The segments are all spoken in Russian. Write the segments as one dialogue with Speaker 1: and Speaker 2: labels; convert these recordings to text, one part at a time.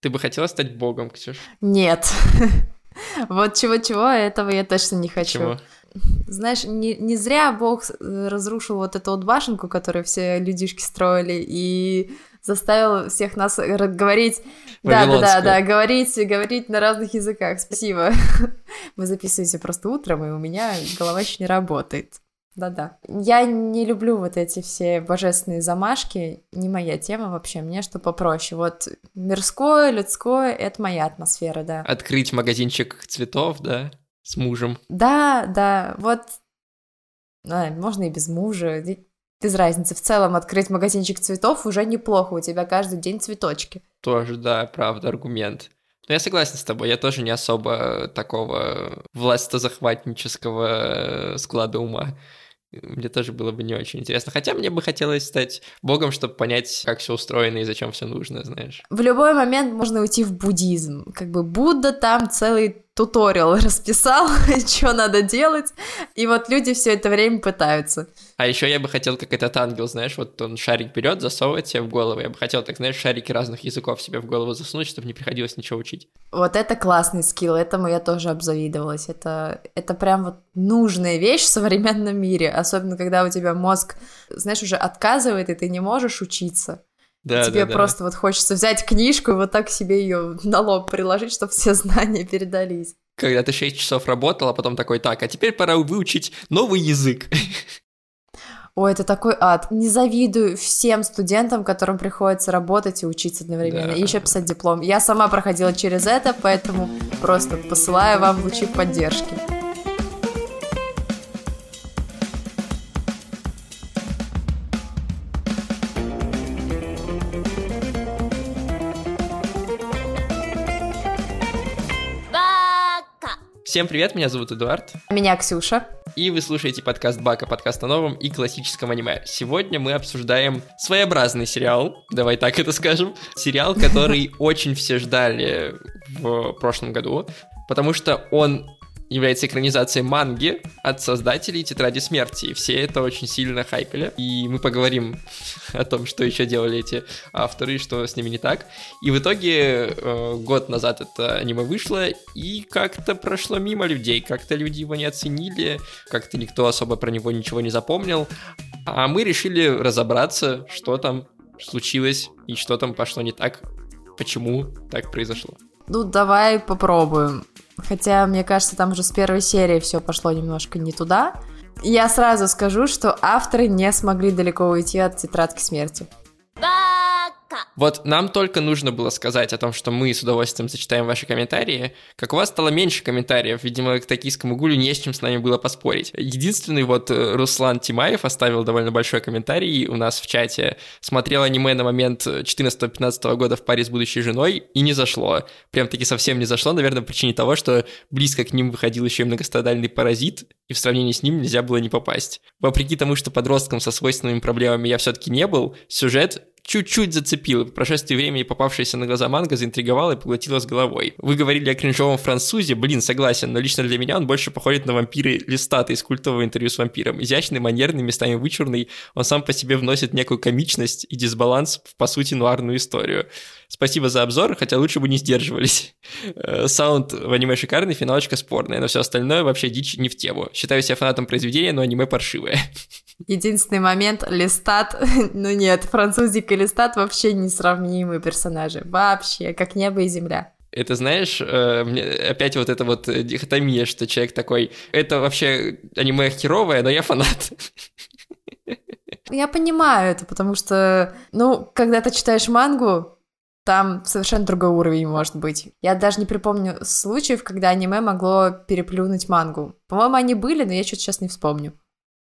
Speaker 1: Ты бы хотела стать богом, Ксюш?
Speaker 2: Нет. Вот чего-чего, этого я точно не хочу.
Speaker 1: Чего?
Speaker 2: Знаешь, не, не зря Бог разрушил вот эту вот башенку, которую все людишки строили, и заставил всех нас говорить... Да, да, да, да, говорить, говорить на разных языках. Спасибо. Вы записываете просто утром, и у меня голова еще не работает. Да-да. Я не люблю вот эти все божественные замашки, не моя тема вообще, мне что попроще. Вот мирское, людское — это моя атмосфера, да.
Speaker 1: Открыть магазинчик цветов, да, с мужем.
Speaker 2: Да, да, вот а, можно и без мужа, без разницы. В целом открыть магазинчик цветов уже неплохо, у тебя каждый день цветочки.
Speaker 1: Тоже, да, правда, аргумент. Но я согласен с тобой, я тоже не особо такого властозахватнического склада ума. Мне тоже было бы не очень интересно. Хотя мне бы хотелось стать богом, чтобы понять, как все устроено и зачем все нужно, знаешь.
Speaker 2: В любой момент можно уйти в буддизм. Как бы Будда там целый туториал расписал, что надо делать, и вот люди все это время пытаются.
Speaker 1: А еще я бы хотел, как этот ангел, знаешь, вот он шарик берет, засовывает себе в голову. Я бы хотел, так знаешь, шарики разных языков себе в голову засунуть, чтобы не приходилось ничего учить.
Speaker 2: Вот это классный скилл, этому я тоже обзавидовалась. Это, это прям вот нужная вещь в современном мире, особенно когда у тебя мозг, знаешь, уже отказывает, и ты не можешь учиться. Да, Тебе да, просто да. вот хочется взять книжку и вот так себе ее на лоб приложить, чтобы все знания передались.
Speaker 1: Когда ты 6 часов работал, а потом такой, так, а теперь пора выучить новый язык.
Speaker 2: Ой, это такой ад. Не завидую всем студентам, которым приходится работать и учиться одновременно, да. и еще писать диплом. Я сама проходила через это, поэтому просто посылаю вам лучи поддержки.
Speaker 1: Всем привет, меня зовут Эдуард.
Speaker 2: Меня Ксюша.
Speaker 1: И вы слушаете подкаст Бака, подкаст о новом и классическом аниме. Сегодня мы обсуждаем своеобразный сериал, давай так это скажем. Сериал, который очень все ждали в прошлом году, потому что он является экранизацией манги от создателей Тетради Смерти. И все это очень сильно хайпели. И мы поговорим о том, что еще делали эти авторы, что с ними не так. И в итоге э, год назад это аниме вышло, и как-то прошло мимо людей. Как-то люди его не оценили, как-то никто особо про него ничего не запомнил. А мы решили разобраться, что там случилось и что там пошло не так, почему так произошло.
Speaker 2: Ну, давай попробуем. Хотя, мне кажется, там уже с первой серии все пошло немножко не туда. Я сразу скажу, что авторы не смогли далеко уйти от тетрадки смерти.
Speaker 1: Вот нам только нужно было сказать о том, что мы с удовольствием зачитаем ваши комментарии. Как у вас стало меньше комментариев, видимо, к токийскому гулю не с чем с нами было поспорить. Единственный вот э, Руслан Тимаев оставил довольно большой комментарий у нас в чате. Смотрел аниме на момент 14-15 года в паре с будущей женой и не зашло. Прям таки совсем не зашло, наверное, по причине того, что близко к ним выходил еще и многострадальный паразит, и в сравнении с ним нельзя было не попасть. Вопреки тому, что подростком со свойственными проблемами я все-таки не был, сюжет чуть-чуть зацепил. По прошествии времени попавшаяся на глаза манга заинтриговала и поглотила с головой. Вы говорили о кринжовом французе, блин, согласен, но лично для меня он больше походит на вампиры Листата из культового интервью с вампиром. Изящный, манерный, местами вычурный, он сам по себе вносит некую комичность и дисбаланс в, по сути, нуарную историю. Спасибо за обзор, хотя лучше бы не сдерживались. Э, саунд в аниме шикарный, финалочка спорная, но все остальное вообще дичь не в тему. Считаю себя фанатом произведения, но аниме паршивое.
Speaker 2: Единственный момент, Листат, ну нет, французик и Листат вообще несравнимые персонажи, вообще, как небо и земля.
Speaker 1: Это, знаешь, э, опять вот эта вот дихотомия, что человек такой, это вообще аниме херовое, но я фанат.
Speaker 2: Я понимаю это, потому что, ну, когда ты читаешь мангу, там совершенно другой уровень может быть. Я даже не припомню случаев, когда аниме могло переплюнуть мангу. По-моему, они были, но я что-то сейчас не вспомню.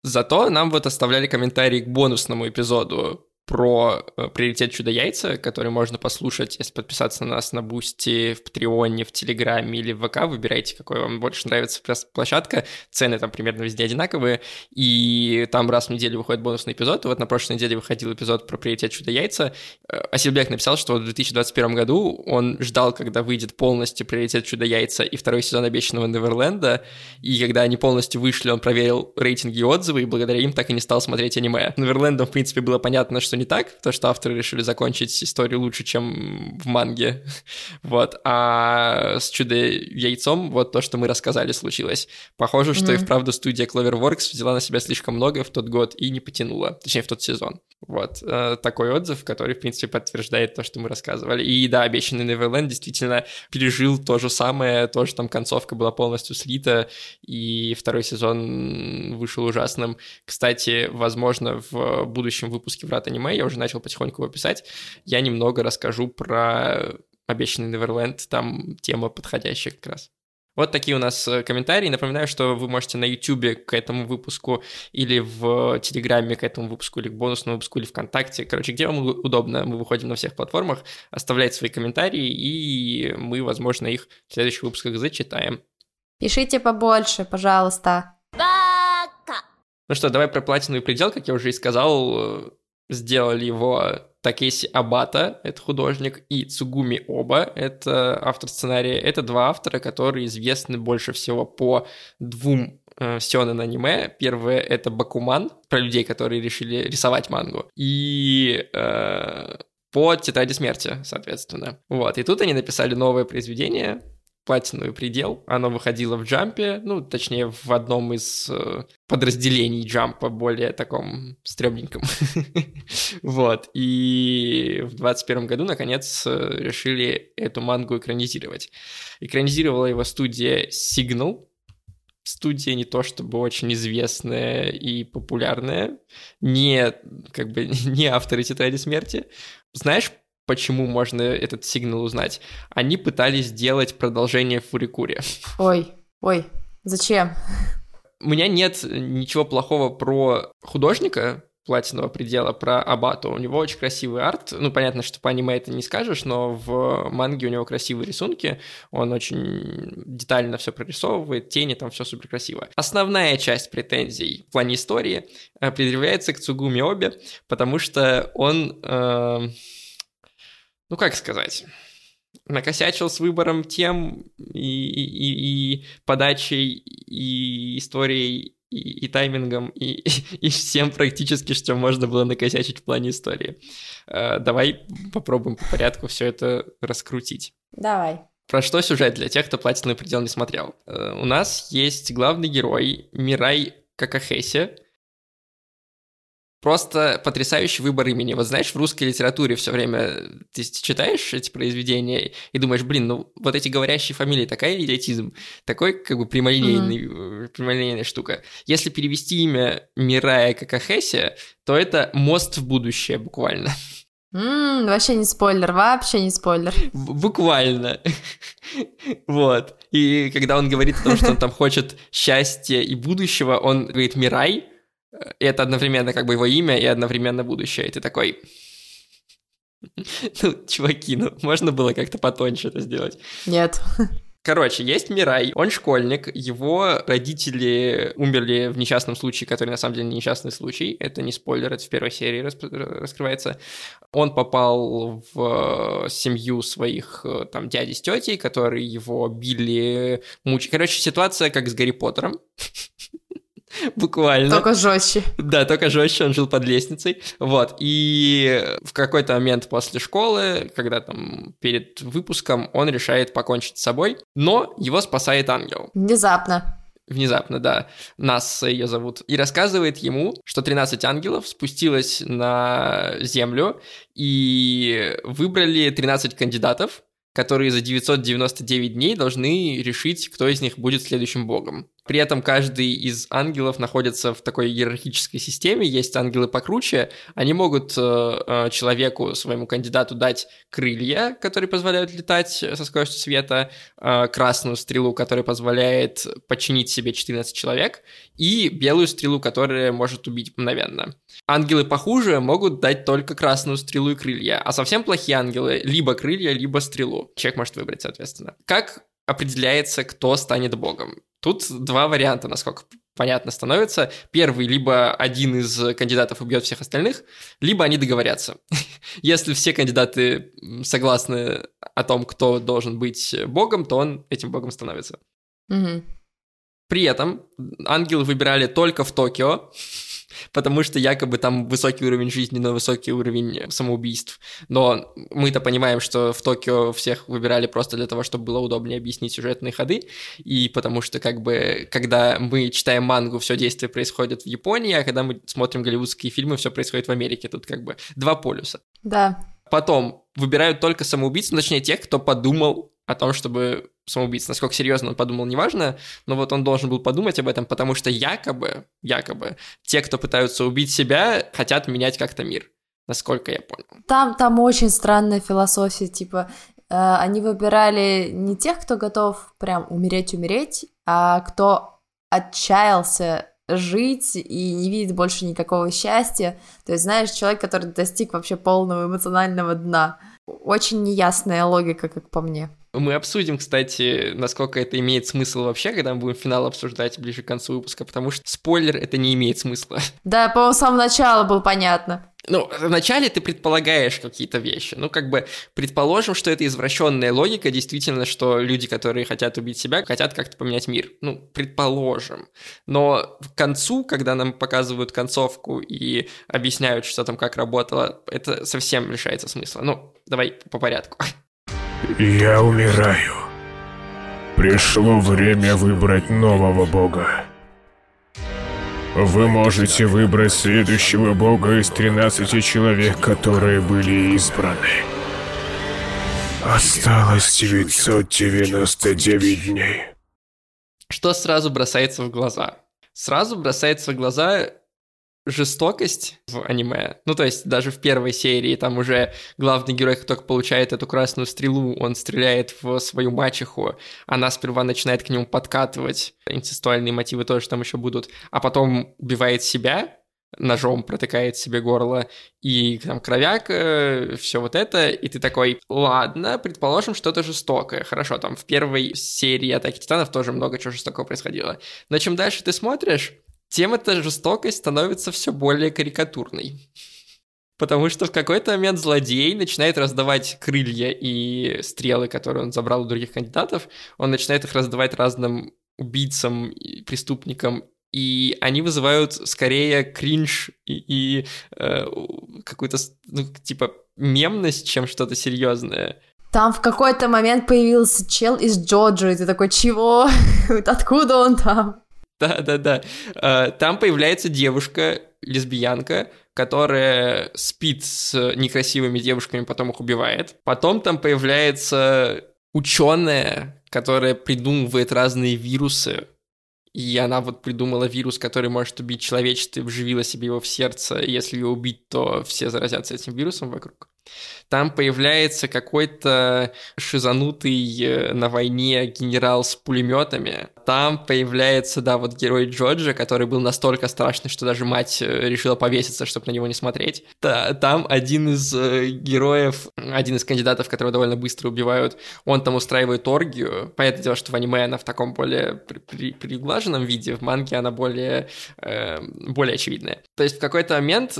Speaker 1: Зато нам вот оставляли комментарии к бонусному эпизоду про э, приоритет чудо-яйца, который можно послушать, если подписаться на нас на Бусти, в Патреоне, в Телеграме или в ВК. Выбирайте, какой вам больше нравится площадка. Цены там примерно везде одинаковые. И там раз в неделю выходит бонусный эпизод. Вот на прошлой неделе выходил эпизод про приоритет чудо-яйца. Э, Асильбек написал, что в 2021 году он ждал, когда выйдет полностью приоритет чудо-яйца и второй сезон обещанного Неверленда. И когда они полностью вышли, он проверил рейтинги и отзывы, и благодаря им так и не стал смотреть аниме. Неверлендом, в принципе, было понятно, что не так, то что авторы решили закончить историю лучше, чем в манге, вот, а с чудо-яйцом вот то, что мы рассказали, случилось. Похоже, что mm-hmm. и вправду студия Cloverworks взяла на себя слишком много в тот год и не потянула, точнее, в тот сезон. Вот, э, такой отзыв, который, в принципе, подтверждает то, что мы рассказывали. И да, обещанный Неверленд действительно пережил то же самое, тоже там концовка была полностью слита, и второй сезон вышел ужасным. Кстати, возможно, в будущем выпуске «Врат аниме» я уже начал потихоньку его писать, я немного расскажу про обещанный Неверленд, там тема подходящая как раз. Вот такие у нас э, комментарии. Напоминаю, что вы можете на YouTube к этому выпуску или в Телеграме к этому выпуску, или к бонусному выпуску, или ВКонтакте. Короче, где вам удобно, мы выходим на всех платформах, оставлять свои комментарии, и мы, возможно, их в следующих выпусках зачитаем.
Speaker 2: Пишите побольше, пожалуйста.
Speaker 1: Ну что, давай про платиновый предел, как я уже и сказал, э, сделали его Такеси Абата, это художник, и Цугуми Оба, это автор сценария. Это два автора, которые известны больше всего по двум э, сёнэн аниме. Первое — это Бакуман, про людей, которые решили рисовать мангу. И э, по Тетради смерти, соответственно. Вот, и тут они написали новое произведение, платиновый предел. Оно выходило в джампе, ну, точнее, в одном из э, подразделений джампа, более таком стрёмненьком. вот. И в 21 году, наконец, э, решили эту мангу экранизировать. Экранизировала его студия Signal, студия не то чтобы очень известная и популярная, не, как бы, не авторы «Тетради смерти». Знаешь, почему можно этот сигнал узнать. Они пытались сделать продолжение Фурикури.
Speaker 2: Ой, ой, зачем?
Speaker 1: У меня нет ничего плохого про художника, платинового предела про Абату. У него очень красивый арт. Ну, понятно, что по аниме это не скажешь, но в манге у него красивые рисунки. Он очень детально все прорисовывает, тени, там все супер красиво. Основная часть претензий в плане истории э, предъявляется к Цугуми Обе, потому что он... Э ну как сказать, накосячил с выбором тем и, и, и подачей, и историей, и, и таймингом, и, и всем практически, что можно было накосячить в плане истории. Э, давай попробуем по порядку все это раскрутить.
Speaker 2: Давай.
Speaker 1: Про что сюжет для тех, кто «Платиновый предел» не смотрел? Э, у нас есть главный герой Мирай Какахеси, Просто потрясающий выбор имени. Вот знаешь, в русской литературе все время ты читаешь эти произведения и думаешь, блин, ну вот эти говорящие фамилии, такая идиотизм, такой как бы прямолинейный, mm-hmm. прямолинейная штука. Если перевести имя Мирая Какахеси, то это мост в будущее буквально.
Speaker 2: Mm, вообще не спойлер, вообще не спойлер.
Speaker 1: Буквально. вот. И когда он говорит о том, что он там хочет счастья и будущего, он говорит Мирай, и это одновременно как бы его имя и одновременно будущее. И ты такой... Ну, чуваки, ну, можно было как-то потоньше это сделать?
Speaker 2: Нет.
Speaker 1: Короче, есть Мирай, он школьник, его родители умерли в несчастном случае, который на самом деле не несчастный случай, это не спойлер, это в первой серии раскрывается. Он попал в семью своих там дядей с тетей, которые его били, мучили. Короче, ситуация как с Гарри Поттером. Буквально.
Speaker 2: Только жестче.
Speaker 1: Да, только жестче, он жил под лестницей. Вот. И в какой-то момент после школы, когда там перед выпуском, он решает покончить с собой, но его спасает ангел.
Speaker 2: Внезапно.
Speaker 1: Внезапно, да. Нас ее зовут. И рассказывает ему, что 13 ангелов спустилось на Землю и выбрали 13 кандидатов, которые за 999 дней должны решить, кто из них будет следующим богом. При этом каждый из ангелов находится в такой иерархической системе. Есть ангелы покруче. Они могут э, э, человеку, своему кандидату дать крылья, которые позволяют летать со скоростью света, э, красную стрелу, которая позволяет подчинить себе 14 человек, и белую стрелу, которая может убить мгновенно. Ангелы похуже могут дать только красную стрелу и крылья, а совсем плохие ангелы либо крылья, либо стрелу. Человек может выбрать, соответственно. Как определяется, кто станет богом. Тут два варианта, насколько понятно становится. Первый, либо один из кандидатов убьет всех остальных, либо они договорятся. Если все кандидаты согласны о том, кто должен быть богом, то он этим богом становится.
Speaker 2: Угу.
Speaker 1: При этом ангелы выбирали только в Токио, потому что якобы там высокий уровень жизни, но высокий уровень самоубийств. Но мы-то понимаем, что в Токио всех выбирали просто для того, чтобы было удобнее объяснить сюжетные ходы, и потому что как бы, когда мы читаем мангу, все действие происходит в Японии, а когда мы смотрим голливудские фильмы, все происходит в Америке. Тут как бы два полюса.
Speaker 2: Да.
Speaker 1: Потом выбирают только самоубийц, ну, точнее тех, кто подумал о том, чтобы самоубийца. Насколько серьезно он подумал, неважно, но вот он должен был подумать об этом, потому что якобы, якобы, те, кто пытаются убить себя, хотят менять как-то мир, насколько я понял.
Speaker 2: Там, там очень странная философия, типа, э, они выбирали не тех, кто готов прям умереть-умереть, а кто отчаялся жить и не видит больше никакого счастья. То есть, знаешь, человек, который достиг вообще полного эмоционального дна. Очень неясная логика, как по мне.
Speaker 1: Мы обсудим, кстати, насколько это имеет смысл вообще, когда мы будем финал обсуждать ближе к концу выпуска, потому что спойлер это не имеет смысла.
Speaker 2: Да, по-моему, с самого начала было понятно.
Speaker 1: Ну, вначале ты предполагаешь какие-то вещи. Ну, как бы, предположим, что это извращенная логика, действительно, что люди, которые хотят убить себя, хотят как-то поменять мир. Ну, предположим. Но к концу, когда нам показывают концовку и объясняют, что там как работало, это совсем лишается смысла. Ну, давай по порядку.
Speaker 3: Я умираю. Пришло время выбрать нового бога. Вы можете выбрать следующего бога из 13 человек, которые были избраны. Осталось 999 дней.
Speaker 1: Что сразу бросается в глаза? Сразу бросается в глаза жестокость в аниме. Ну, то есть даже в первой серии там уже главный герой, как только получает эту красную стрелу, он стреляет в свою мачеху, она сперва начинает к нему подкатывать, инцестуальные мотивы тоже там еще будут, а потом убивает себя, ножом протыкает себе горло, и там кровяк, э, все вот это, и ты такой, ладно, предположим, что-то жестокое, хорошо, там в первой серии Атаки Титанов тоже много чего жестокого происходило, но чем дальше ты смотришь, тем эта жестокость становится все более карикатурной. Потому что в какой-то момент злодей начинает раздавать крылья и стрелы, которые он забрал у других кандидатов, он начинает их раздавать разным убийцам преступникам, и они вызывают скорее кринж и, и э, какую-то, ну, типа, мемность, чем что-то серьезное.
Speaker 2: Там в какой-то момент появился чел из Джорджии, ты такой, чего? Откуда он там?
Speaker 1: Да-да-да. Э, там появляется девушка, лесбиянка, которая спит с некрасивыми девушками, потом их убивает. Потом там появляется ученая, которая придумывает разные вирусы, и она вот придумала вирус, который может убить человечество, и вживила себе его в сердце. Если ее убить, то все заразятся этим вирусом вокруг. Там появляется какой-то шизанутый э, на войне генерал с пулеметами. Там появляется, да, вот герой Джорджа, который был настолько страшный, что даже мать э, решила повеситься, чтобы на него не смотреть. Да, там один из э, героев, один из кандидатов, которого довольно быстро убивают, он там устраивает оргию. Понятное дело, что в аниме она в таком более при при приглаженном виде, в манге она более, э, более очевидная. То есть в какой-то момент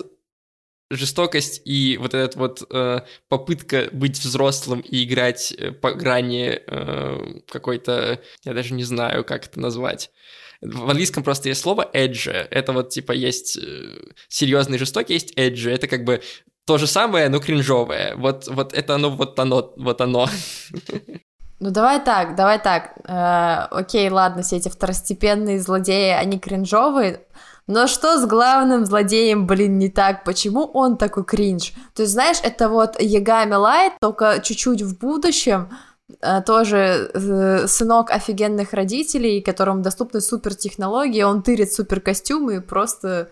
Speaker 1: жестокость и вот эта вот э, попытка быть взрослым и играть э, по грани э, какой-то, я даже не знаю, как это назвать. В английском просто есть слово edge. Это вот типа есть э, серьезный жестокий, есть edge. Это как бы то же самое, но кринжовое. Вот, вот это оно, вот оно, вот оно.
Speaker 2: Ну давай так, давай так. Э, окей, ладно, все эти второстепенные злодеи, они кринжовые, но что с главным злодеем, блин, не так? Почему он такой кринж? То есть, знаешь, это вот Ягами Лайт, только чуть-чуть в будущем, э, тоже э, сынок офигенных родителей, которому доступны супер технологии, он тырит супер костюмы и просто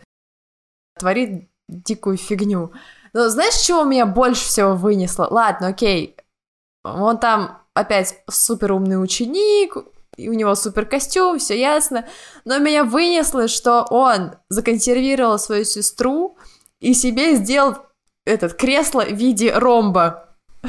Speaker 2: творит дикую фигню. Но знаешь, чего меня больше всего вынесло? Ладно, окей, он там опять супер умный ученик, и у него супер костюм, все ясно. Но меня вынесло, что он законсервировал свою сестру и себе сделал этот кресло в виде ромба.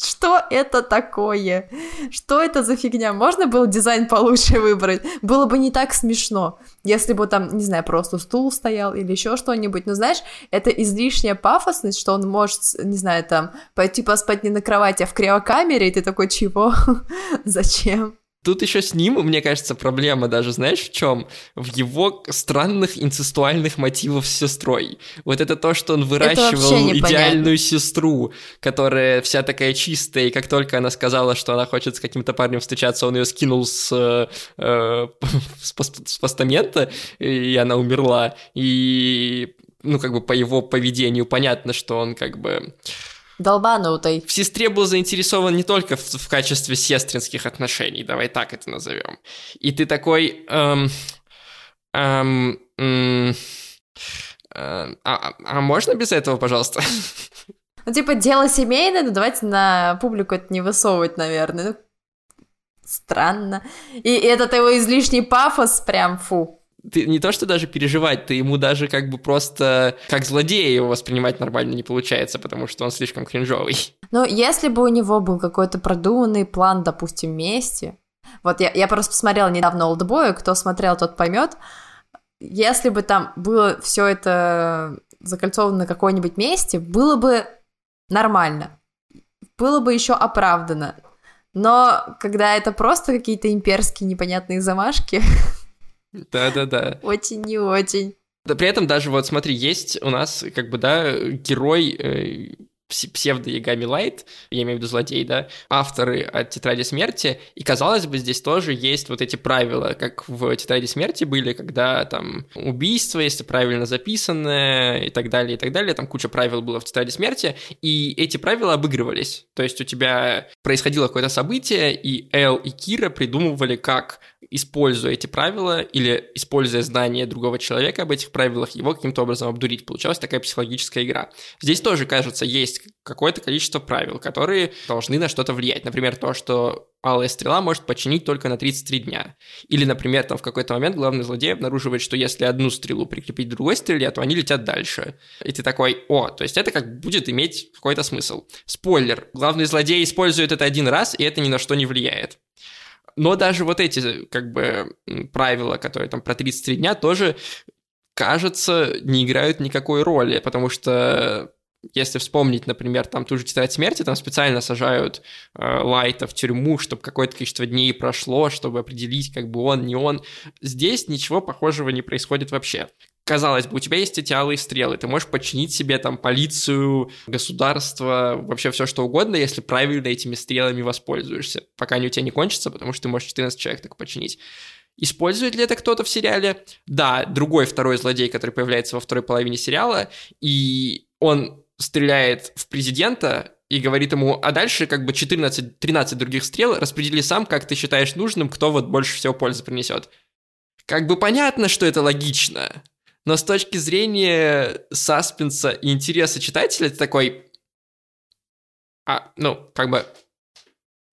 Speaker 2: Что это такое? Что это за фигня? Можно было дизайн получше выбрать? Было бы не так смешно, если бы там, не знаю, просто стул стоял или еще что-нибудь. Но знаешь, это излишняя пафосность, что он может, не знаю, там, пойти поспать не на кровати, а в криокамере, и ты такой, чего? Зачем?
Speaker 1: Тут еще с ним, мне кажется, проблема даже, знаешь, в чем? В его странных инцестуальных мотивов с сестрой. Вот это то, что он выращивал идеальную сестрру, которая вся такая чистая, и как только она сказала, что она хочет с каким-то парнем встречаться, он ее скинул с, э, с, с постамента, и она умерла. И, ну, как бы по его поведению понятно, что он как бы
Speaker 2: долбанутый.
Speaker 1: В сестре был заинтересован не только в, в качестве сестринских отношений, давай так это назовем. И ты такой... Эм, эм, эм, а, а можно без этого, пожалуйста?
Speaker 2: Ну, типа, дело семейное, но давайте на публику это не высовывать, наверное. Ну, странно. И этот его излишний пафос прям, фу
Speaker 1: ты не то, что даже переживать, ты ему даже как бы просто как злодея его воспринимать нормально не получается, потому что он слишком кринжовый.
Speaker 2: Но если бы у него был какой-то продуманный план, допустим, вместе, вот я, я просто посмотрела недавно Олдбоя, кто смотрел, тот поймет, если бы там было все это закольцовано на какой-нибудь месте, было бы нормально, было бы еще оправдано. Но когда это просто какие-то имперские непонятные замашки,
Speaker 1: Да-да-да.
Speaker 2: Очень не очень.
Speaker 1: Да, при этом даже вот смотри, есть у нас как бы, да, герой э, псевдо-ягами Лайт, я имею в виду злодей, да, авторы от Тетради Смерти, и, казалось бы, здесь тоже есть вот эти правила, как в Тетради Смерти были, когда там убийство, если правильно записанное, и так далее, и так далее, там куча правил было в Тетради Смерти, и эти правила обыгрывались, то есть у тебя происходило какое-то событие, и Эл и Кира придумывали, как используя эти правила или используя знания другого человека об этих правилах, его каким-то образом обдурить. Получалась такая психологическая игра. Здесь тоже, кажется, есть какое-то количество правил, которые должны на что-то влиять. Например, то, что алая стрела может починить только на 33 дня. Или, например, там в какой-то момент главный злодей обнаруживает, что если одну стрелу прикрепить к другой стреле, то они летят дальше. И ты такой, о, то есть это как будет иметь какой-то смысл. Спойлер, главный злодей использует это один раз, и это ни на что не влияет. Но даже вот эти, как бы, правила, которые там про 33 дня, тоже, кажется, не играют никакой роли, потому что если вспомнить, например, там ту же тетрадь смерти, там специально сажают э, Лайта в тюрьму, чтобы какое-то количество дней прошло, чтобы определить, как бы он, не он. Здесь ничего похожего не происходит вообще казалось бы, у тебя есть эти алые стрелы, ты можешь подчинить себе там полицию, государство, вообще все что угодно, если правильно этими стрелами воспользуешься, пока они у тебя не кончатся, потому что ты можешь 14 человек так починить. Использует ли это кто-то в сериале? Да, другой второй злодей, который появляется во второй половине сериала, и он стреляет в президента и говорит ему, а дальше как бы 14-13 других стрел распредели сам, как ты считаешь нужным, кто вот больше всего пользы принесет. Как бы понятно, что это логично, но с точки зрения саспенса и интереса читателя, это такой... А, ну, как бы...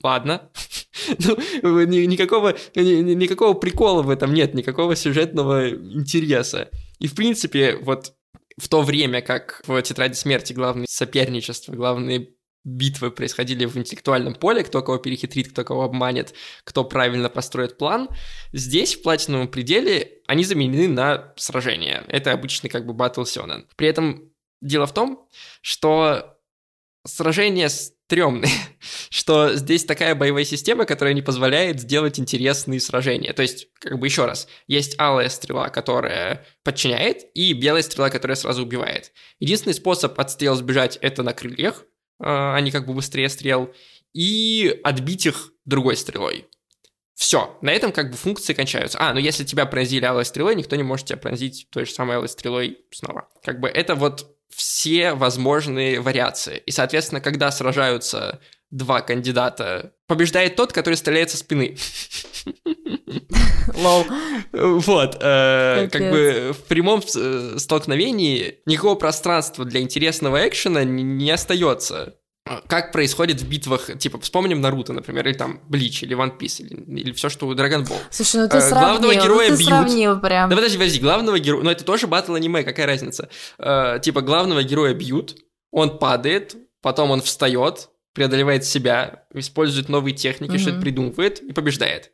Speaker 1: Ладно. ну, никакого, никакого прикола в этом нет, никакого сюжетного интереса. И, в принципе, вот в то время, как в «Тетради смерти» главное соперничество, главные битвы происходили в интеллектуальном поле, кто кого перехитрит, кто кого обманет, кто правильно построит план. Здесь, в платиновом пределе, они заменены на сражения. Это обычный как бы батл сёнэн. При этом дело в том, что сражения стрёмные, что здесь такая боевая система, которая не позволяет сделать интересные сражения. То есть, как бы еще раз, есть алая стрела, которая подчиняет, и белая стрела, которая сразу убивает. Единственный способ от стрел сбежать — это на крыльях, а, они как бы быстрее стрел, и отбить их другой стрелой. Все, на этом как бы функции кончаются. А, ну если тебя пронзили алой стрелой, никто не может тебя пронзить той же самой алой стрелой снова. Как бы это вот все возможные вариации. И, соответственно, когда сражаются два кандидата, побеждает тот, который стреляет со спины.
Speaker 2: Лол.
Speaker 1: Вот, э, как бы в прямом э, столкновении никакого пространства для интересного экшена не остается как происходит в битвах, типа, вспомним Наруто, например, или там Блич, или One Piece, или, или все, что у Dragon Ball.
Speaker 2: Слушай, ну ты э, сравнил, главного героя ну ты бьют. сравнил прям.
Speaker 1: Да подожди, подожди, главного героя, ну это тоже батл аниме, какая разница? Э, типа, главного героя бьют, он падает, потом он встает, преодолевает себя, использует новые техники, mm-hmm. что-то придумывает и побеждает.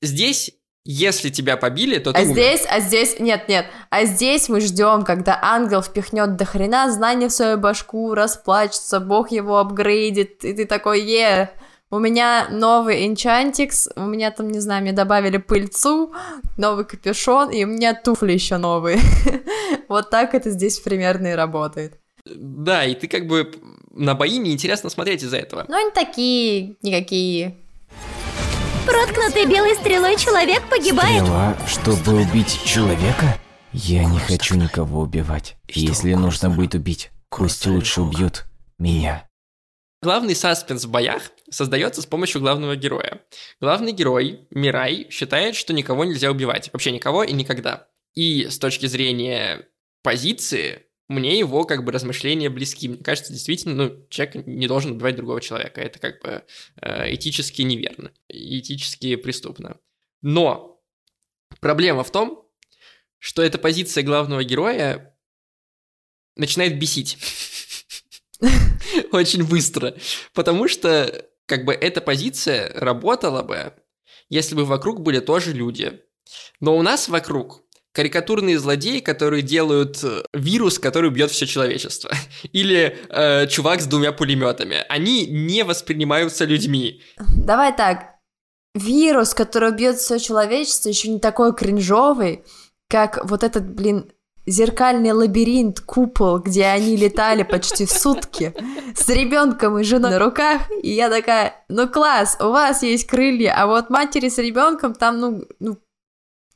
Speaker 1: Здесь если тебя побили, то ты
Speaker 2: а
Speaker 1: умер.
Speaker 2: здесь, а здесь, нет, нет, а здесь мы ждем, когда ангел впихнет до хрена знания в свою башку, расплачется, бог его апгрейдит, и ты такой, е, у меня новый Enchantix, у меня там, не знаю, мне добавили пыльцу, новый капюшон, и у меня туфли еще новые. Вот так это здесь примерно и работает.
Speaker 1: Да, и ты как бы на бои неинтересно смотреть из-за этого.
Speaker 2: Ну, они такие, никакие.
Speaker 4: Проткнутый белой стрелой человек погибает.
Speaker 5: Стрела, чтобы убить человека? Я не хочу никого убивать. Если нужно будет убить, пусть лучше убьют меня.
Speaker 1: Главный саспенс в боях создается с помощью главного героя. Главный герой, Мирай, считает, что никого нельзя убивать. Вообще никого и никогда. И с точки зрения позиции, мне его как бы размышления близки. Мне кажется, действительно, ну, человек не должен убивать другого человека. Это как бы э, этически неверно, этически преступно. Но проблема в том, что эта позиция главного героя начинает бесить. Очень быстро. Потому что, как бы, эта позиция работала бы, если бы вокруг были тоже люди. Но у нас вокруг карикатурные злодеи, которые делают э, вирус, который убьет все человечество. Или э, чувак с двумя пулеметами. Они не воспринимаются людьми.
Speaker 2: Давай так. Вирус, который убьет все человечество, еще не такой кринжовый, как вот этот, блин, зеркальный лабиринт, купол, где они летали почти сутки с ребенком и женой на руках. И я такая, ну класс, у вас есть крылья, а вот матери с ребенком там, ну, ну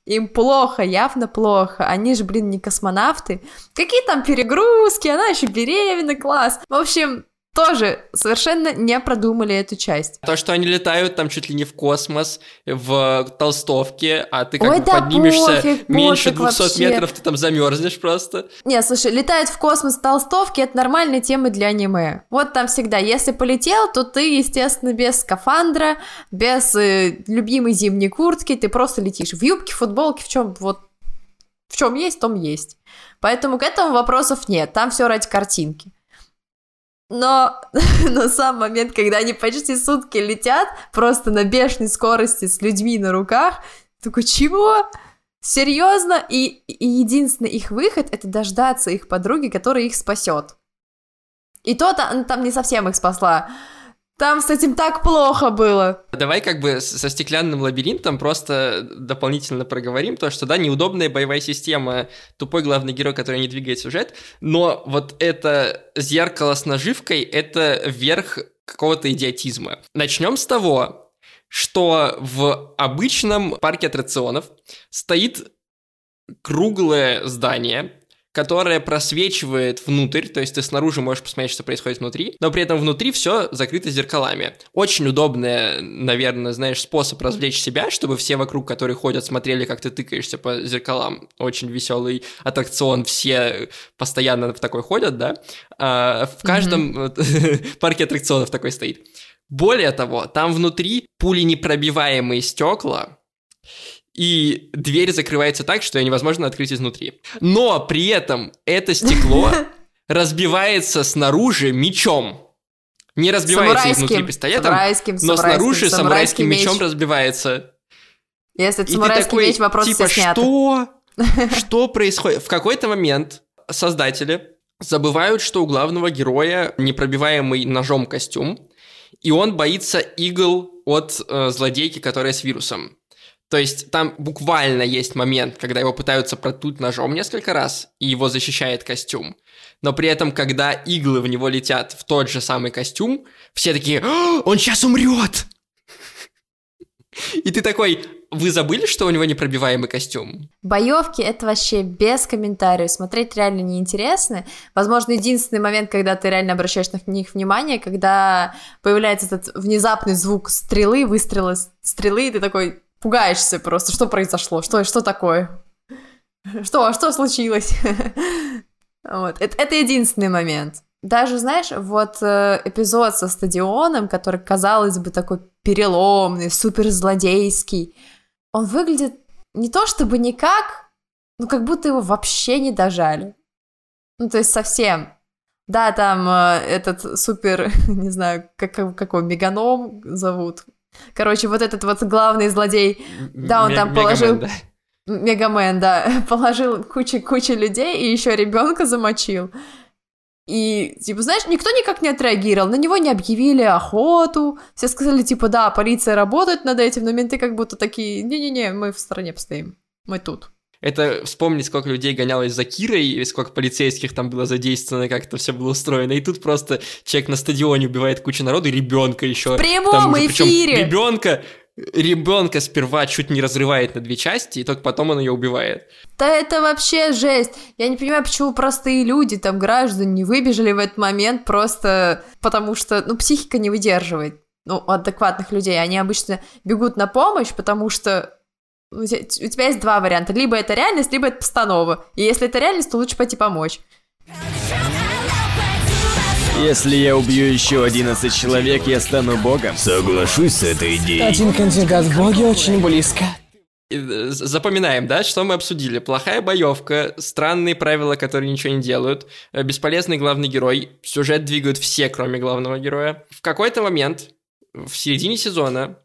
Speaker 2: им плохо, явно плохо. Они же, блин, не космонавты. Какие там перегрузки, она еще беременна, класс. В общем, тоже совершенно не продумали эту часть.
Speaker 1: То, что они летают там чуть ли не в космос, в толстовке, а ты как Ой, бы да поднимешься пофиг, меньше пофиг 200 вообще. метров, ты там замерзнешь просто.
Speaker 2: Не, слушай, летают в космос в толстовке, это нормальная тема для аниме. Вот там всегда, если полетел, то ты, естественно, без скафандра, без э, любимой зимней куртки, ты просто летишь в юбке, футболке, в чем вот в чем есть, том есть. Поэтому к этому вопросов нет, там все ради картинки. Но, но сам момент, когда они почти сутки летят, просто на бешеной скорости с людьми на руках, такой, чего? Серьезно? И, и единственный их выход это дождаться их подруги, которая их спасет. И то там, там не совсем их спасла. Там с этим так плохо было.
Speaker 1: Давай как бы со стеклянным лабиринтом просто дополнительно проговорим то, что да, неудобная боевая система, тупой главный герой, который не двигает сюжет, но вот это зеркало с наживкой — это верх какого-то идиотизма. Начнем с того, что в обычном парке аттракционов стоит круглое здание, которая просвечивает внутрь, то есть ты снаружи можешь посмотреть, что происходит внутри, но при этом внутри все закрыто зеркалами. Очень удобный, наверное, знаешь, способ развлечь себя, чтобы все вокруг, которые ходят, смотрели, как ты тыкаешься по зеркалам. Очень веселый аттракцион, все постоянно в такой ходят, да. А в каждом mm-hmm. парке аттракционов такой стоит. Более того, там внутри пули непробиваемые стекла, и дверь закрывается так, что ее невозможно открыть изнутри. Но при этом это стекло разбивается снаружи мечом. Не разбивается изнутри пистолетом, самурайским, но снаружи самурайским, мечом разбивается.
Speaker 2: Если это самурайский такой, меч, вопрос
Speaker 1: типа,
Speaker 2: все
Speaker 1: что? Что происходит? В какой-то момент создатели забывают, что у главного героя непробиваемый ножом костюм, и он боится игл от э, злодейки, которая с вирусом. То есть там буквально есть момент, когда его пытаются протуть ножом несколько раз, и его защищает костюм. Но при этом, когда иглы в него летят в тот же самый костюм, все такие «Он сейчас умрет!» И ты такой, вы забыли, что у него непробиваемый костюм?
Speaker 2: Боевки это вообще без комментариев. Смотреть реально неинтересно. Возможно, единственный момент, когда ты реально обращаешь на них внимание, когда появляется этот внезапный звук стрелы, выстрела стрелы, и ты такой, пугаешься просто, что произошло, что, что такое, что, что случилось. вот. это, это единственный момент. Даже, знаешь, вот э, эпизод со стадионом, который, казалось бы, такой переломный, супер злодейский, он выглядит не то чтобы никак, ну как будто его вообще не дожали. Ну, то есть совсем. Да, там э, этот супер, не знаю, как, какой меганом зовут, Короче, вот этот вот главный злодей, да, он там положил... Мегамен, да. Положил кучу-кучу людей и еще ребенка замочил. И, типа, знаешь, никто никак не отреагировал, на него не объявили охоту, все сказали, типа, да, полиция работает над этим, но менты как будто такие, не-не-не, мы в стороне постоим, мы тут.
Speaker 1: Это вспомнить, сколько людей гонялось за Кирой, и сколько полицейских там было задействовано, как это все было устроено. И тут просто человек на стадионе убивает кучу народу, и ребенка еще.
Speaker 2: В прямом там, эфире!
Speaker 1: Ребенка ребенка сперва чуть не разрывает на две части, и только потом он ее убивает.
Speaker 2: Да это вообще жесть. Я не понимаю, почему простые люди, там, граждане, не выбежали в этот момент просто потому что, ну, психика не выдерживает. Ну, адекватных людей. Они обычно бегут на помощь, потому что у тебя есть два варианта. Либо это реальность, либо это постанова. И если это реальность, то лучше пойти помочь.
Speaker 5: Если я убью еще 11 человек, я стану богом.
Speaker 3: Соглашусь с этой идеей.
Speaker 6: Один кандидат в боги очень близко.
Speaker 1: Э, запоминаем, да, что мы обсудили. Плохая боевка, странные правила, которые ничего не делают, э, бесполезный главный герой, сюжет двигают все, кроме главного героя. В какой-то момент, в середине сезона,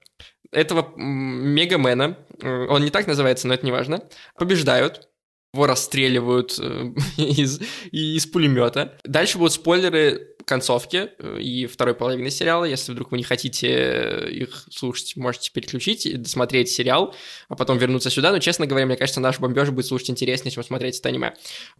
Speaker 1: этого Мегамена, э, он не так называется, но это не важно, побеждают, его расстреливают из, из пулемета. Дальше будут спойлеры концовки э, и второй половины сериала. Если вдруг вы не хотите э, их слушать, можете переключить и досмотреть сериал, а потом вернуться сюда. Но, честно говоря, мне кажется, наш бомбеж будет слушать интереснее, чем смотреть это аниме.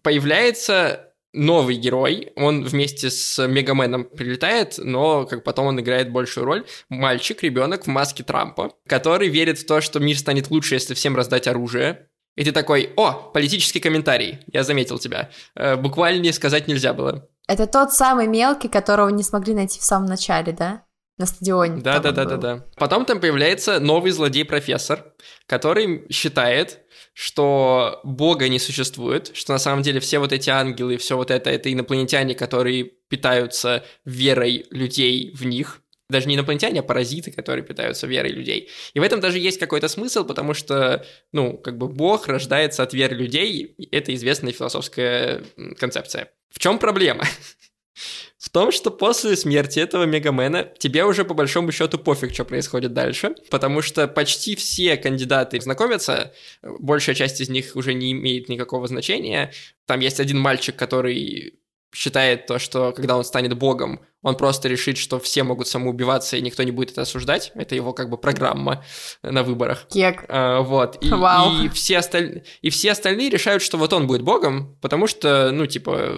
Speaker 1: Появляется новый герой, он вместе с Мегаменом прилетает, но как потом он играет большую роль. Мальчик, ребенок в маске Трампа, который верит в то, что мир станет лучше, если всем раздать оружие. И ты такой, о, политический комментарий, я заметил тебя. Э, буквально сказать нельзя было.
Speaker 2: Это тот самый мелкий, которого не смогли найти в самом начале, да? На стадионе.
Speaker 1: Да, да, да, да, да. Потом там появляется новый злодей-профессор, который считает, что Бога не существует, что на самом деле все вот эти ангелы, все вот это, это инопланетяне, которые питаются верой людей в них, даже не инопланетяне, а паразиты, которые питаются верой людей. И в этом даже есть какой-то смысл, потому что, ну, как бы Бог рождается от веры людей, это известная философская концепция. В чем проблема? В том, что после смерти этого Мегамена тебе уже по большому счету пофиг, что происходит дальше, потому что почти все кандидаты знакомятся, большая часть из них уже не имеет никакого значения. Там есть один мальчик, который считает то, что когда он станет богом, он просто решит, что все могут самоубиваться, и никто не будет это осуждать. Это его как бы программа на выборах.
Speaker 2: Кек.
Speaker 1: А, вот. И, Вау. И, все осталь... и все остальные решают, что вот он будет богом, потому что, ну, типа,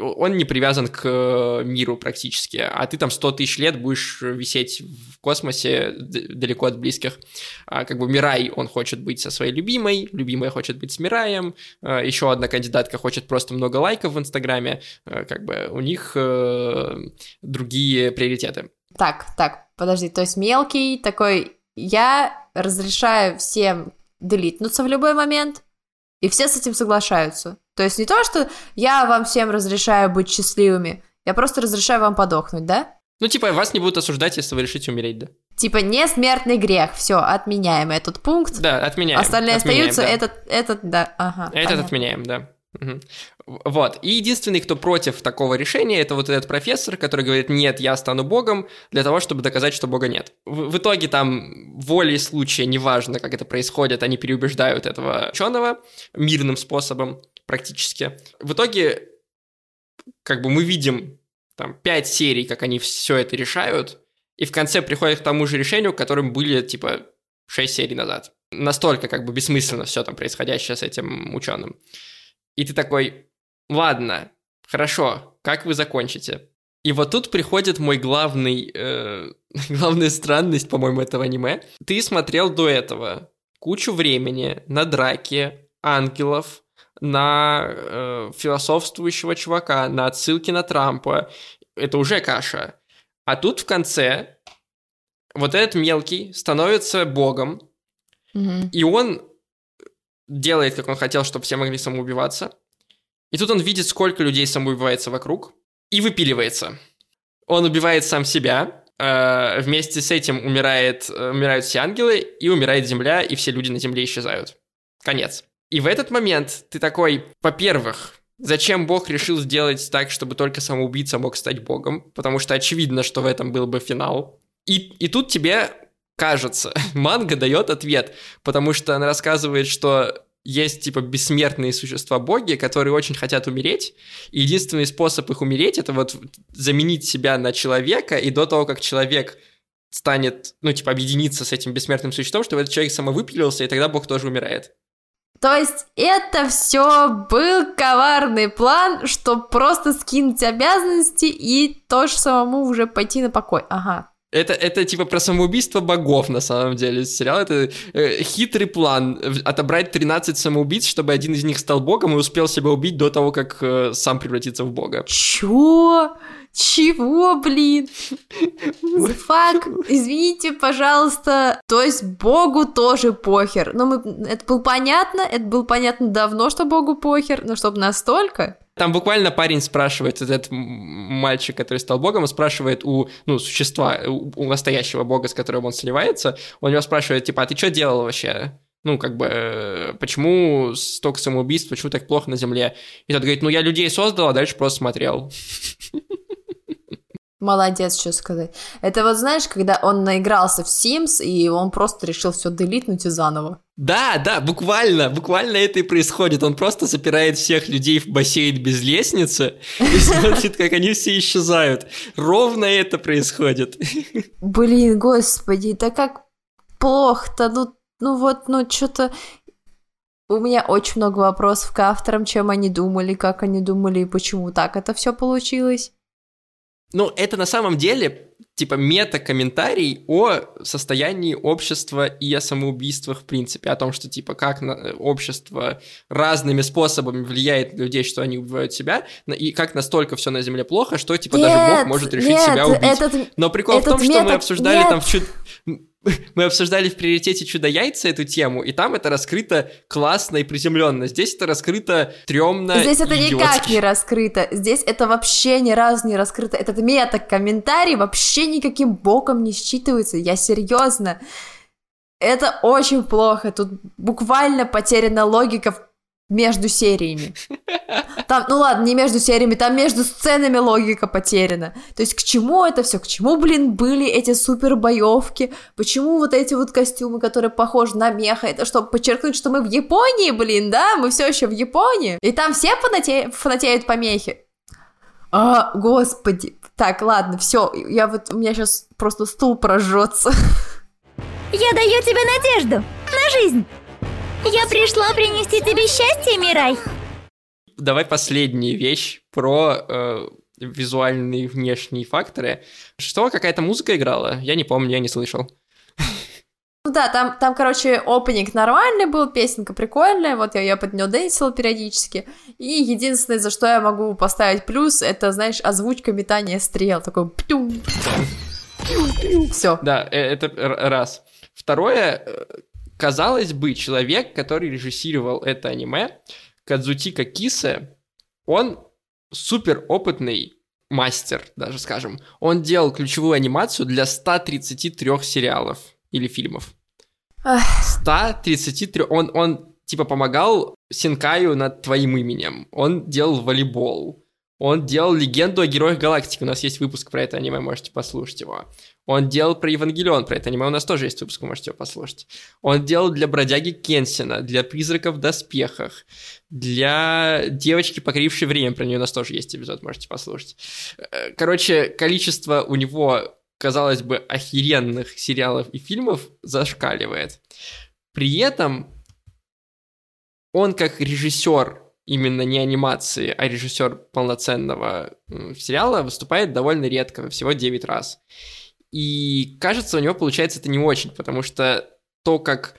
Speaker 1: он не привязан к миру практически, а ты там 100 тысяч лет будешь висеть в космосе далеко от близких. А, как бы Мирай, он хочет быть со своей любимой, любимая хочет быть с Мираем, а, еще одна кандидатка хочет просто много лайков в Инстаграме, а, как бы у них э, другие приоритеты.
Speaker 2: Так, так, подожди, то есть мелкий такой, я разрешаю всем делитнуться в любой момент, и все с этим соглашаются. То есть не то, что я вам всем разрешаю быть счастливыми, я просто разрешаю вам подохнуть, да?
Speaker 1: Ну, типа, вас не будут осуждать, если вы решите умереть, да?
Speaker 2: Типа, не смертный грех, все, отменяем этот пункт.
Speaker 1: Да, отменяем.
Speaker 2: Остальные
Speaker 1: отменяем,
Speaker 2: остаются, да. этот, этот, да, ага.
Speaker 1: Этот понятно. отменяем, да. Вот. И единственный, кто против такого решения, это вот этот профессор, который говорит, нет, я стану богом, для того, чтобы доказать, что бога нет. В, в итоге там волей случая, неважно, как это происходит, они переубеждают этого ученого мирным способом практически. В итоге, как бы мы видим там пять серий, как они все это решают, и в конце приходят к тому же решению, которым были, типа, шесть серий назад. Настолько как бы бессмысленно все там происходящее с этим ученым. И ты такой, ладно, хорошо, как вы закончите? И вот тут приходит мой главный, э, главная странность, по-моему, этого аниме. Ты смотрел до этого кучу времени на драки ангелов, на э, философствующего чувака, на отсылки на Трампа. Это уже каша. А тут в конце вот этот мелкий становится богом, mm-hmm. и он делает, как он хотел, чтобы все могли самоубиваться. И тут он видит, сколько людей самоубивается вокруг, и выпиливается. Он убивает сам себя, э, вместе с этим умирает, э, умирают все ангелы, и умирает Земля, и все люди на Земле исчезают. Конец. И в этот момент ты такой, во-первых, зачем Бог решил сделать так, чтобы только самоубийца мог стать Богом? Потому что очевидно, что в этом был бы финал. И, и тут тебе кажется, манга дает ответ, потому что она рассказывает, что есть, типа, бессмертные существа-боги, которые очень хотят умереть, и единственный способ их умереть — это вот заменить себя на человека, и до того, как человек станет, ну, типа, объединиться с этим бессмертным существом, чтобы этот человек самовыпилился, и тогда бог тоже умирает.
Speaker 2: То есть это все был коварный план, чтобы просто скинуть обязанности и тоже самому уже пойти на покой. Ага.
Speaker 1: Это, это типа про самоубийство богов, на самом деле, сериал. Это э, хитрый план отобрать 13 самоубийц, чтобы один из них стал богом и успел себя убить до того, как э, сам превратится в бога.
Speaker 2: Чё? Чего, блин? Фак, извините, пожалуйста. То есть Богу тоже похер. Ну, мы... это было понятно, это было понятно давно, что Богу похер, но чтобы настолько...
Speaker 1: Там буквально парень спрашивает, этот мальчик, который стал богом, он спрашивает у, ну, существа, у, у настоящего бога, с которым он сливается, он его спрашивает, типа, а ты что делал вообще? Ну, как бы, э, почему столько самоубийств, почему так плохо на Земле? И тот говорит, ну, я людей создал, а дальше просто смотрел.
Speaker 2: Молодец, что сказать. Это вот знаешь, когда он наигрался в Sims, и он просто решил все делитнуть и заново.
Speaker 1: Да, да, буквально, буквально это и происходит. Он просто запирает всех людей в бассейн без лестницы и смотрит, как они все исчезают. Ровно это происходит.
Speaker 2: Блин, господи, да как плохо-то, ну, ну вот, ну что-то... У меня очень много вопросов к авторам, чем они думали, как они думали и почему так это все получилось.
Speaker 1: Ну, это на самом деле типа мета-комментарий о состоянии общества и о самоубийствах в принципе, о том, что типа как на, общество разными способами влияет на людей, что они убивают себя, и как настолько все на Земле плохо, что типа нет, даже Бог может решить нет, себя убить. Этот, Но прикол этот в том, что мы обсуждали нет. там в чуть мы обсуждали в приоритете чудо-яйца эту тему, и там это раскрыто классно и приземленно. Здесь это раскрыто стрёмно
Speaker 2: Здесь это идиотски. никак не раскрыто. Здесь это вообще ни разу не раскрыто. Этот мета-комментарий вообще никаким боком не считывается. Я серьезно. Это очень плохо. Тут буквально потеряна логика между сериями. Там, ну ладно, не между сериями, там между сценами логика потеряна. То есть к чему это все? К чему, блин, были эти супер боевки? Почему вот эти вот костюмы, которые похожи на меха? Это чтобы подчеркнуть, что мы в Японии, блин, да? Мы все еще в Японии. И там все фанате... фанатеют по мехе. А, господи. Так, ладно, все. Я вот, у меня сейчас просто стул прожжется.
Speaker 4: Я даю тебе надежду на жизнь. Я пришла принести тебе счастье, Мирай.
Speaker 1: Давай последняя вещь про э, визуальные внешние факторы. Что, какая-то музыка играла? Я не помню, я не слышал.
Speaker 2: Ну да, там, там, короче, опенинг нормальный был, песенка прикольная, вот я ее под нее дэнсила периодически. И единственное, за что я могу поставить плюс, это, знаешь, озвучка метания стрел, такой птюм,
Speaker 1: Все. Да, э, это раз. Второе, э, казалось бы, человек, который режиссировал это аниме, Кадзутика Кисе, он супер опытный мастер, даже скажем. Он делал ключевую анимацию для 133 сериалов или фильмов. 133... Он, он типа помогал Синкаю над твоим именем. Он делал волейбол. Он делал легенду о героях галактики. У нас есть выпуск про это аниме, можете послушать его. Он делал про Евангелион, про это аниме у нас тоже есть выпуск, вы можете его послушать. Он делал для бродяги Кенсина, для призраков в доспехах, для девочки, покорившей время, про нее у нас тоже есть эпизод, можете послушать. Э, короче, количество у него, казалось бы, охеренных сериалов и фильмов зашкаливает. При этом он как режиссер именно не анимации, а режиссер полноценного сериала выступает довольно редко, всего 9 раз. И кажется, у него получается это не очень, потому что то, как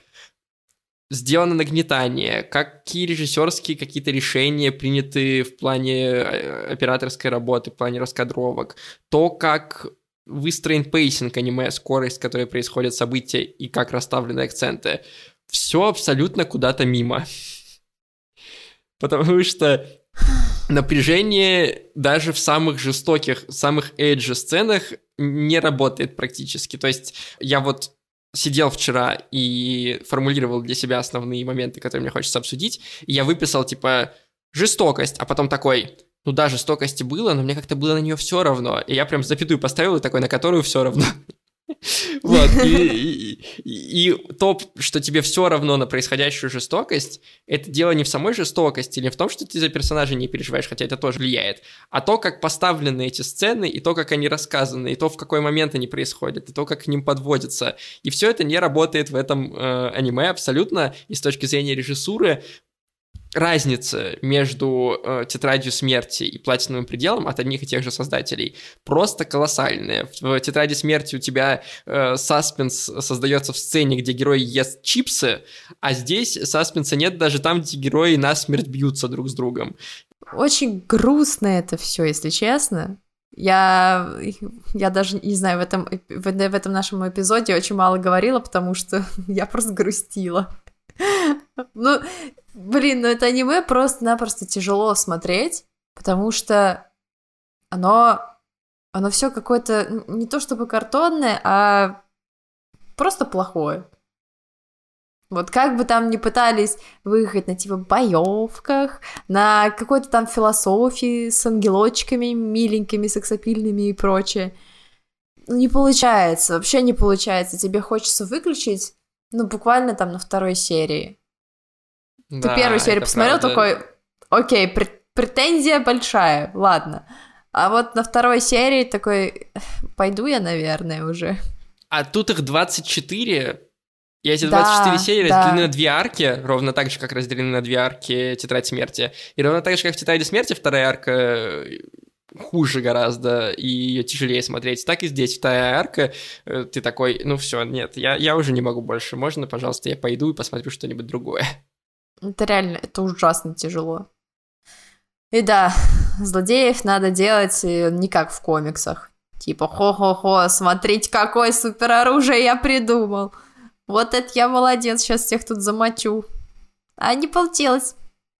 Speaker 1: сделано нагнетание, какие режиссерские какие-то решения приняты в плане э, операторской работы, в плане раскадровок, то, как выстроен pacing аниме, скорость, с которой происходят события и как расставлены акценты, все абсолютно куда-то мимо потому что напряжение даже в самых жестоких, самых эйджи сценах не работает практически. То есть я вот сидел вчера и формулировал для себя основные моменты, которые мне хочется обсудить, и я выписал, типа, жестокость, а потом такой, ну да, жестокости было, но мне как-то было на нее все равно. И я прям запятую поставил, и такой, на которую все равно. Вот, и, и, и то, что тебе все равно на происходящую жестокость, это дело не в самой жестокости, не в том, что ты за персонажа не переживаешь, хотя это тоже влияет, а то, как поставлены эти сцены, и то, как они рассказаны, и то, в какой момент они происходят, и то, как к ним подводятся. И все это не работает в этом э, аниме абсолютно, и с точки зрения режиссуры разница между э, тетрадью смерти и платиновым пределом от одних и тех же создателей просто колоссальная. В тетради смерти у тебя э, саспенс создается в сцене, где герой ест чипсы, а здесь саспенса нет даже там, где герои насмерть бьются друг с другом.
Speaker 2: Очень грустно это все, если честно. Я, я даже не знаю, в этом, в, в этом нашем эпизоде очень мало говорила, потому что я просто грустила. Ну, блин, ну это аниме просто-напросто тяжело смотреть, потому что оно, оно все какое-то не то чтобы картонное, а просто плохое. Вот как бы там ни пытались выехать на типа боевках, на какой-то там философии с ангелочками миленькими, сексапильными и прочее, не получается, вообще не получается. Тебе хочется выключить, ну, буквально там на второй серии. Да, Ты первую серию посмотрел, правда. такой, окей, претензия большая, ладно. А вот на второй серии такой, пойду я, наверное, уже.
Speaker 1: А тут их 24, и эти 24 да, серии да. разделены на две арки, ровно так же, как разделены на две арки Тетрадь Смерти. И ровно так же, как в Тетради Смерти вторая арка э, хуже гораздо, и ее тяжелее смотреть. Так и здесь вторая арка, э, ты такой, ну все, нет, я, я уже не могу больше, можно, пожалуйста, я пойду и посмотрю что-нибудь другое.
Speaker 2: Это реально, это ужасно тяжело. И да, злодеев надо делать не как в комиксах. Типа, хо-хо-хо, смотрите, какое супероружие я придумал. Вот это я молодец, сейчас всех тут замочу. А не получилось.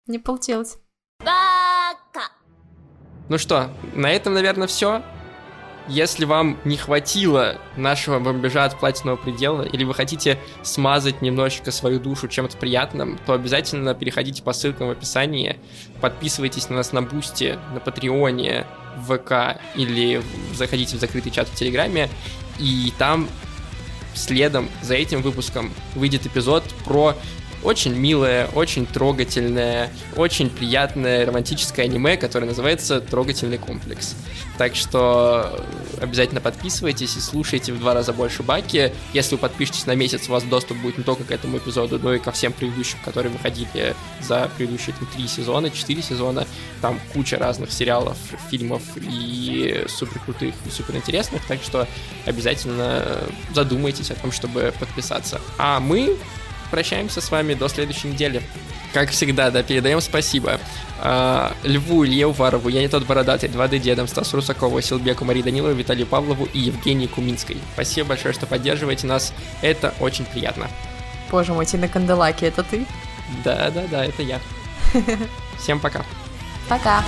Speaker 2: Не получилось.
Speaker 1: Бака. Ну что, на этом, наверное, все. Если вам не хватило нашего бомбежа от платинового предела, или вы хотите смазать немножечко свою душу чем-то приятным, то обязательно переходите по ссылкам в описании, подписывайтесь на нас на Бусти, на Патреоне, в ВК, или заходите в закрытый чат в Телеграме, и там следом за этим выпуском выйдет эпизод про очень милое, очень трогательное, очень приятное романтическое аниме, которое называется «Трогательный комплекс». Так что обязательно подписывайтесь и слушайте в два раза больше Баки. Если вы подпишетесь на месяц, у вас доступ будет не только к этому эпизоду, но и ко всем предыдущим, которые выходили за предыдущие там, три сезона, четыре сезона. Там куча разных сериалов, фильмов и супер крутых и супер интересных, так что обязательно задумайтесь о том, чтобы подписаться. А мы прощаемся с вами до следующей недели. Как всегда, да, передаем спасибо э, Льву, Илье Уварову, Я не тот бородатый, 2D дедом, Стасу Русакову, Силбеку, Марии Данилову, Виталию Павлову и Евгении Куминской. Спасибо большое, что поддерживаете нас. Это очень приятно.
Speaker 2: Боже мой, Тина Канделаки, это ты?
Speaker 1: Да, да, да, это я. Всем пока.
Speaker 2: Пока.